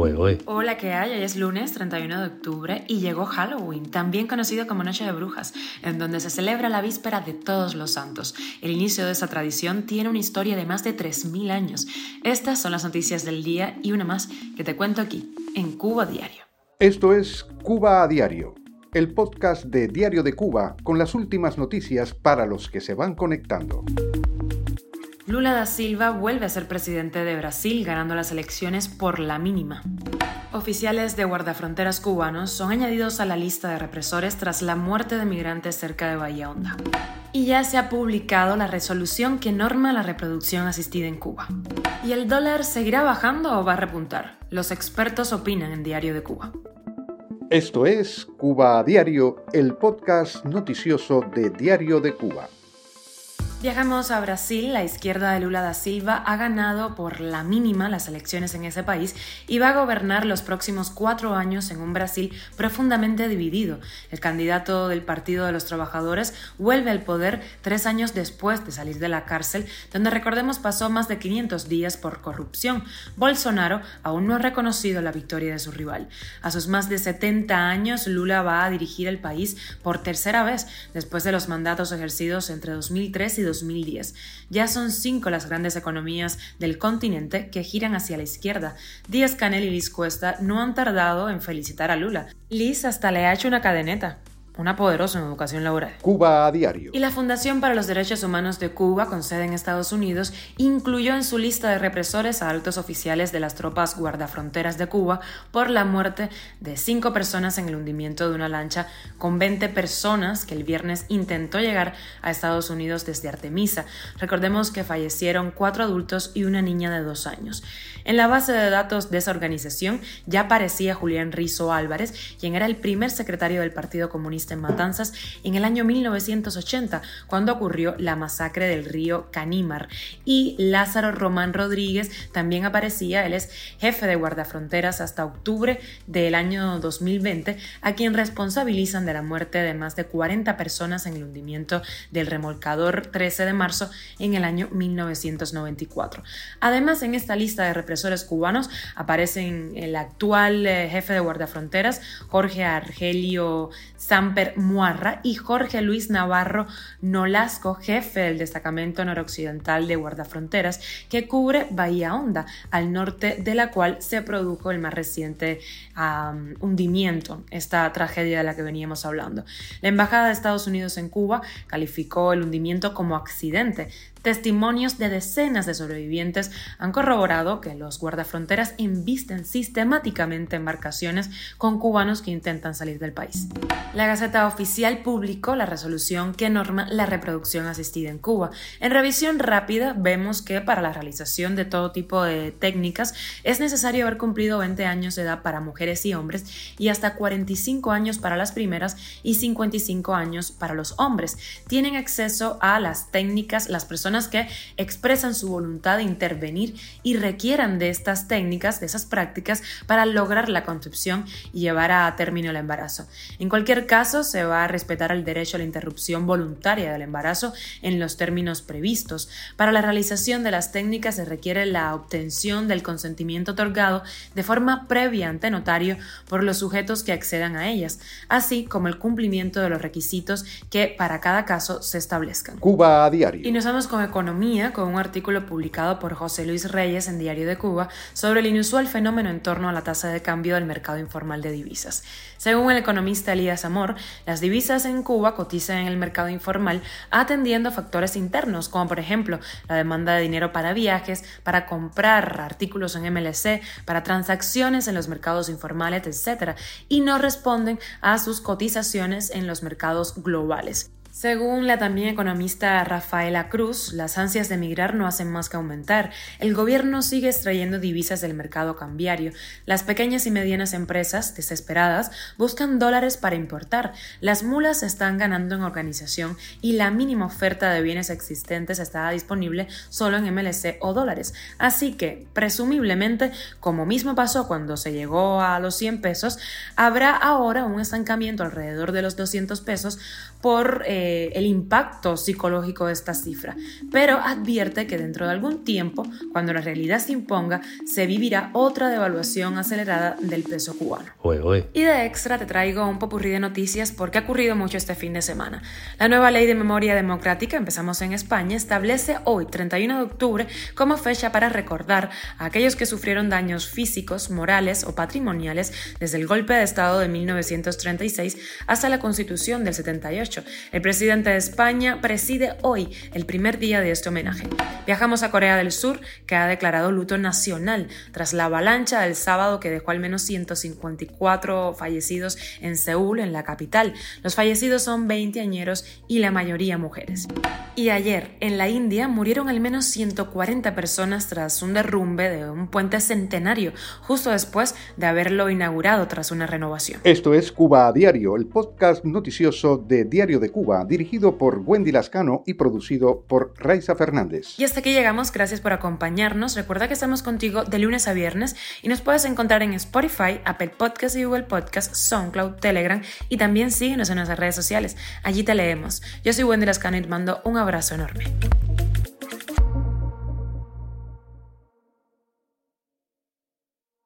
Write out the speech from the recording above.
Hola, ¿qué hay? Hoy es lunes 31 de octubre y llegó Halloween, también conocido como Noche de Brujas, en donde se celebra la víspera de todos los santos. El inicio de esa tradición tiene una historia de más de 3.000 años. Estas son las noticias del día y una más que te cuento aquí, en Cuba Diario. Esto es Cuba a Diario, el podcast de Diario de Cuba con las últimas noticias para los que se van conectando. Lula da Silva vuelve a ser presidente de Brasil ganando las elecciones por la mínima. Oficiales de guardafronteras cubanos son añadidos a la lista de represores tras la muerte de migrantes cerca de Bahía Honda. Y ya se ha publicado la resolución que norma la reproducción asistida en Cuba. ¿Y el dólar seguirá bajando o va a repuntar? Los expertos opinan en Diario de Cuba. Esto es Cuba a Diario, el podcast noticioso de Diario de Cuba. Viajamos a Brasil, la izquierda de Lula da Silva ha ganado por la mínima las elecciones en ese país y va a gobernar los próximos cuatro años en un Brasil profundamente dividido. El candidato del Partido de los Trabajadores vuelve al poder tres años después de salir de la cárcel, donde recordemos pasó más de 500 días por corrupción. Bolsonaro aún no ha reconocido la victoria de su rival. A sus más de 70 años, Lula va a dirigir el país por tercera vez después de los mandatos ejercidos entre 2003 y 2010. Ya son cinco las grandes economías del continente que giran hacia la izquierda. Díaz Canel y Liz Cuesta no han tardado en felicitar a Lula. Liz hasta le ha hecho una cadeneta una poderosa en educación laboral. Cuba a diario. Y la Fundación para los Derechos Humanos de Cuba, con sede en Estados Unidos, incluyó en su lista de represores a altos oficiales de las tropas guardafronteras de Cuba por la muerte de cinco personas en el hundimiento de una lancha con 20 personas que el viernes intentó llegar a Estados Unidos desde Artemisa. Recordemos que fallecieron cuatro adultos y una niña de dos años. En la base de datos de esa organización ya aparecía Julián Rizo Álvarez, quien era el primer secretario del Partido Comunista en Matanzas en el año 1980, cuando ocurrió la masacre del río Canímar. Y Lázaro Román Rodríguez también aparecía, él es jefe de guardafronteras hasta octubre del año 2020, a quien responsabilizan de la muerte de más de 40 personas en el hundimiento del remolcador 13 de marzo en el año 1994. Además, en esta lista de represores cubanos aparecen el actual eh, jefe de guardafronteras, Jorge Argelio Samper Muarra y Jorge Luis Navarro Nolasco, jefe del destacamento noroccidental de guardafronteras que cubre Bahía Honda, al norte de la cual se produjo el más reciente hundimiento, esta tragedia de la que veníamos hablando. La Embajada de Estados Unidos en Cuba calificó el hundimiento como accidente, Testimonios de decenas de sobrevivientes han corroborado que los guardafronteras embisten sistemáticamente embarcaciones con cubanos que intentan salir del país. La Gaceta Oficial publicó la resolución que norma la reproducción asistida en Cuba. En revisión rápida vemos que para la realización de todo tipo de técnicas es necesario haber cumplido 20 años de edad para mujeres y hombres y hasta 45 años para las primeras y 55 años para los hombres. Tienen acceso a las técnicas las personas que expresan su voluntad de intervenir y requieran de estas técnicas, de esas prácticas, para lograr la concepción y llevar a término el embarazo. En cualquier caso, se va a respetar el derecho a la interrupción voluntaria del embarazo en los términos previstos. Para la realización de las técnicas se requiere la obtención del consentimiento otorgado de forma previa ante notario por los sujetos que accedan a ellas, así como el cumplimiento de los requisitos que para cada caso se establezcan. Cuba a diario. Y nos vamos con Economía con un artículo publicado por José Luis Reyes en Diario de Cuba sobre el inusual fenómeno en torno a la tasa de cambio del mercado informal de divisas. Según el economista Elías Amor, las divisas en Cuba cotizan en el mercado informal atendiendo a factores internos, como por ejemplo la demanda de dinero para viajes, para comprar artículos en MLC, para transacciones en los mercados informales, etc., y no responden a sus cotizaciones en los mercados globales. Según la también economista Rafaela Cruz, las ansias de emigrar no hacen más que aumentar. El gobierno sigue extrayendo divisas del mercado cambiario. Las pequeñas y medianas empresas, desesperadas, buscan dólares para importar. Las mulas están ganando en organización y la mínima oferta de bienes existentes está disponible solo en MLC o dólares. Así que, presumiblemente, como mismo pasó cuando se llegó a los 100 pesos, habrá ahora un estancamiento alrededor de los 200 pesos por... Eh, eh, el impacto psicológico de esta cifra, pero advierte que dentro de algún tiempo, cuando la realidad se imponga, se vivirá otra devaluación acelerada del peso cubano. Y de extra te traigo un popurrí de noticias porque ha ocurrido mucho este fin de semana. La nueva ley de memoria democrática, empezamos en España, establece hoy, 31 de octubre, como fecha para recordar a aquellos que sufrieron daños físicos, morales o patrimoniales desde el golpe de Estado de 1936 hasta la Constitución del 78. El presidente de España preside hoy el primer día de este homenaje. Viajamos a Corea del Sur, que ha declarado luto nacional tras la avalancha del sábado que dejó al menos 154 fallecidos en Seúl, en la capital. Los fallecidos son 20 añeros y la mayoría mujeres. Y ayer, en la India, murieron al menos 140 personas tras un derrumbe de un puente centenario, justo después de haberlo inaugurado tras una renovación. Esto es Cuba a Diario, el podcast noticioso de Diario de Cuba, dirigido por Wendy Lascano y producido por Raiza Fernández. Y hasta aquí llegamos, gracias por acompañarnos. Recuerda que estamos contigo de lunes a viernes y nos puedes encontrar en Spotify, Apple Podcasts y Google Podcasts, SoundCloud, Telegram y también síguenos en nuestras redes sociales. Allí te leemos. Yo soy Wendy Lascano y te mando un abrazo enorme.